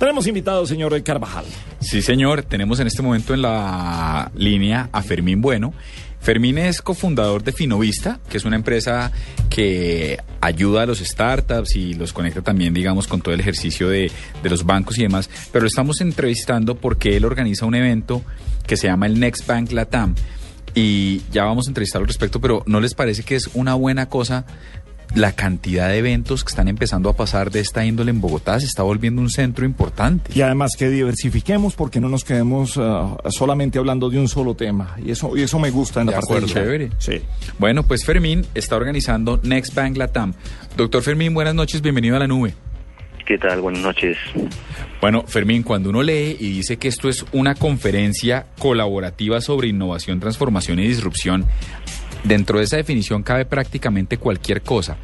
Tenemos invitado, señor Carvajal. Sí, señor. Tenemos en este momento en la línea a Fermín Bueno. Fermín es cofundador de Finovista, que es una empresa que ayuda a los startups y los conecta también, digamos, con todo el ejercicio de, los bancos y demás. Pero lo estamos entrevistando porque él organiza un evento que se llama el Next Bank Latam. Y ya vamos a entrevistar al respecto, pero ¿no les parece que es una buena cosa la cantidad de eventos que están empezando a pasar de esta índole en Bogotá se está volviendo un centro importante. Y además que diversifiquemos porque no nos quedemos uh, solamente hablando de un solo tema. Y eso, y eso me gusta en de la acuerdo, parte chévere. Sí. Bueno, pues Fermín está organizando Next Bank Latam. Doctor Fermín, buenas noches, bienvenido a la nube. ¿Qué tal? Buenas noches. Bueno, Fermín, cuando uno lee y dice que esto es una conferencia colaborativa sobre innovación, transformación y disrupción, dentro de esa definición cabe prácticamente cualquier cosa.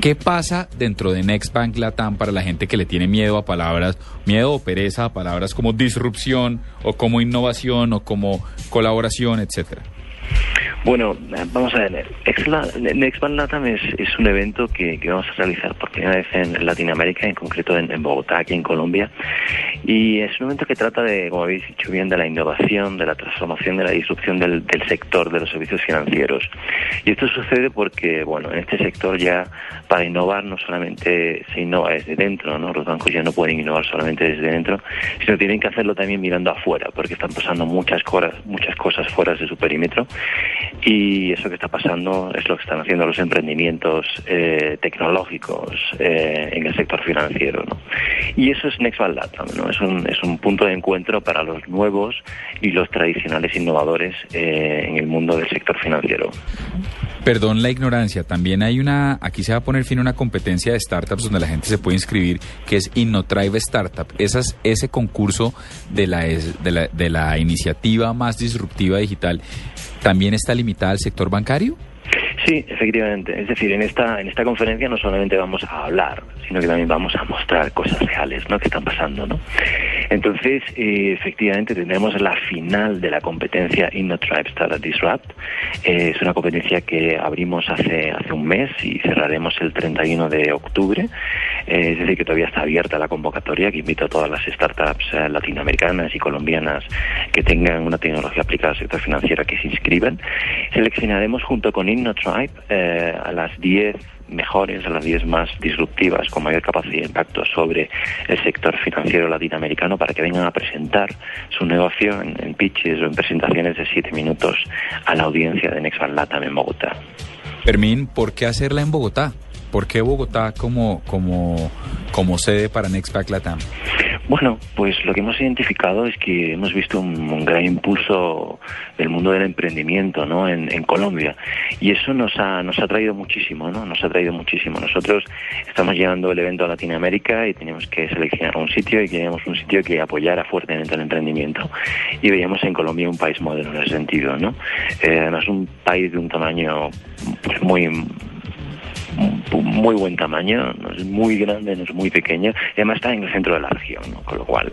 ¿Qué pasa dentro de Next Bank Latam para la gente que le tiene miedo a palabras, miedo o pereza a palabras como disrupción o como innovación o como colaboración, etcétera? Bueno, vamos a ver. Next Bank Latam es, es un evento que, vamos a realizar por primera vez en Latinoamérica, en concreto en, Bogotá, aquí en Colombia. Y es un evento que trata de, como habéis dicho bien, de la innovación, de la transformación, de la disrupción del, del sector de los servicios financieros. Y esto sucede porque, bueno, en este sector ya para innovar no solamente se innova desde dentro, ¿no? Los bancos ya no pueden innovar solamente desde dentro, sino tienen que hacerlo también mirando afuera, porque están pasando muchas cosas, muchas cosas fuera de su perímetro. Y eso que está pasando es lo que están haciendo los emprendimientos eh, tecnológicos eh, en el sector financiero. ¿no? Y eso es Next Latam, ¿no? es, un, es un punto de encuentro para los nuevos y los tradicionales innovadores eh, en el mundo del sector financiero. Perdón la ignorancia, también hay una, aquí se va a poner fin a una competencia de startups donde la gente se puede inscribir, que es InnoTribe Startup. Esas, ese concurso de la, de, la, de la iniciativa más disruptiva digital, ¿también está limitada al sector bancario? Sí, efectivamente. Es decir, en esta, en esta conferencia no solamente vamos a hablar, sino que también vamos a mostrar cosas reales ¿no? que están pasando. ¿no? Entonces, eh, efectivamente, tendremos la final de la competencia InnoTribe Startup Disrupt. Eh, es una competencia que abrimos hace, hace un mes y cerraremos el 31 de octubre. Eh, es decir, que todavía está abierta la convocatoria, que invito a todas las startups eh, latinoamericanas y colombianas que tengan una tecnología aplicada al sector financiero que se inscriban. Seleccionaremos junto con InnoTribe eh, a las 10 mejores, a las 10 más disruptivas, con mayor capacidad de impacto sobre el sector financiero latinoamericano para que vengan a presentar su negocio en, pitches o en presentaciones de 7 minutos a la audiencia de Nexvan Latam en Bogotá. Fermín, ¿por qué hacerla en Bogotá? ¿Por qué Bogotá como, como, como sede para Nextpack Latam? Bueno, pues lo que hemos identificado es que hemos visto un, un gran impulso del mundo del emprendimiento ¿no? En, en, Colombia y eso nos ha, nos ha traído muchísimo, ¿no? Nos ha traído muchísimo. Nosotros estamos llevando el evento a Latinoamérica y teníamos que seleccionar un sitio y queríamos un sitio que apoyara fuertemente el emprendimiento y veíamos en Colombia un país modelo en ese sentido, ¿no? Eh, además un país de un tamaño pues, muy muy buen tamaño, no es muy grande, no es muy pequeño, y además está en el centro de la región, ¿no? con lo cual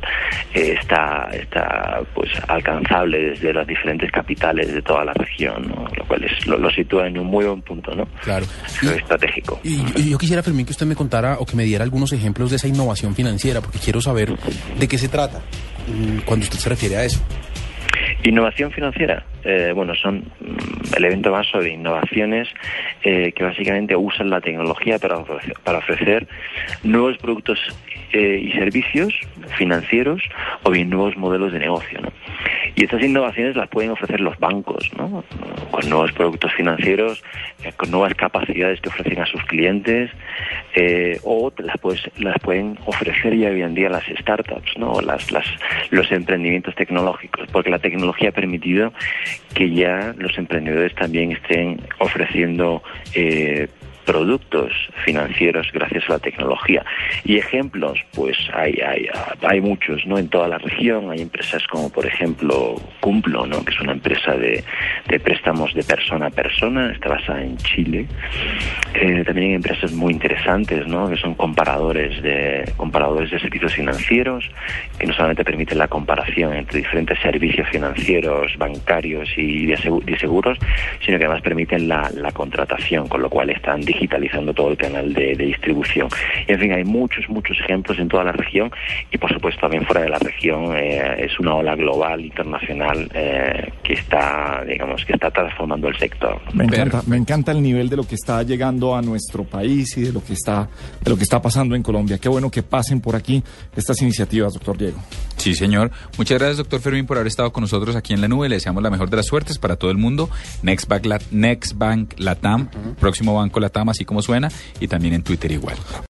eh, está, está pues alcanzable desde las diferentes capitales de toda la región, ¿no? lo cual es, lo, lo, sitúa en un muy buen punto, ¿no? Claro. Y, estratégico. Y, y, yo quisiera, Fermín, que usted me contara o que me diera algunos ejemplos de esa innovación financiera, porque quiero saber de qué se trata cuando usted se refiere a eso. Innovación financiera. Eh, bueno, son el evento más sobre innovaciones eh, que básicamente usan la tecnología para ofrecer, para ofrecer nuevos productos eh, y servicios financieros o bien nuevos modelos de negocio. ¿no? Y estas innovaciones las pueden ofrecer los bancos, ¿no? con nuevos productos financieros, eh, con nuevas capacidades que ofrecen a sus clientes, eh, o las, pues, las pueden ofrecer ya hoy en día las startups, ¿no? las, las, los emprendimientos tecnológicos, porque la tecnología ha permitido que ya los emprendedores también estén ofreciendo eh, productos financieros gracias a la tecnología. Y ejemplos, pues hay, hay, hay muchos, ¿no? En toda la región hay empresas como, por ejemplo, Cumplo, ¿no? Que es una empresa de, de préstamos de persona a persona, está basada en Chile. Eh, también hay empresas muy interesantes, ¿no? Que son comparadores de, comparadores de servicios financieros, que no solamente permiten la comparación entre diferentes servicios financieros, bancarios y de seguros, sino que además permiten la, la contratación, con lo cual están digitalizando todo el canal de, distribución. En fin, hay muchos, muchos ejemplos en toda la región y por supuesto también fuera de la región eh, es una ola global, internacional, eh, que está, digamos, que está transformando el sector. Me encanta, me encanta el nivel de lo que está llegando a nuestro país y de lo que está, de lo que está pasando en Colombia. Qué bueno que pasen por aquí estas iniciativas, doctor Diego. Sí, señor. Muchas gracias, doctor Fermín, por haber estado con nosotros aquí en la nube. Le deseamos la mejor de las suertes para todo el mundo. Next Bank, Next Bank Latam, próximo banco Latam, así como suena, y también en Twitter igual.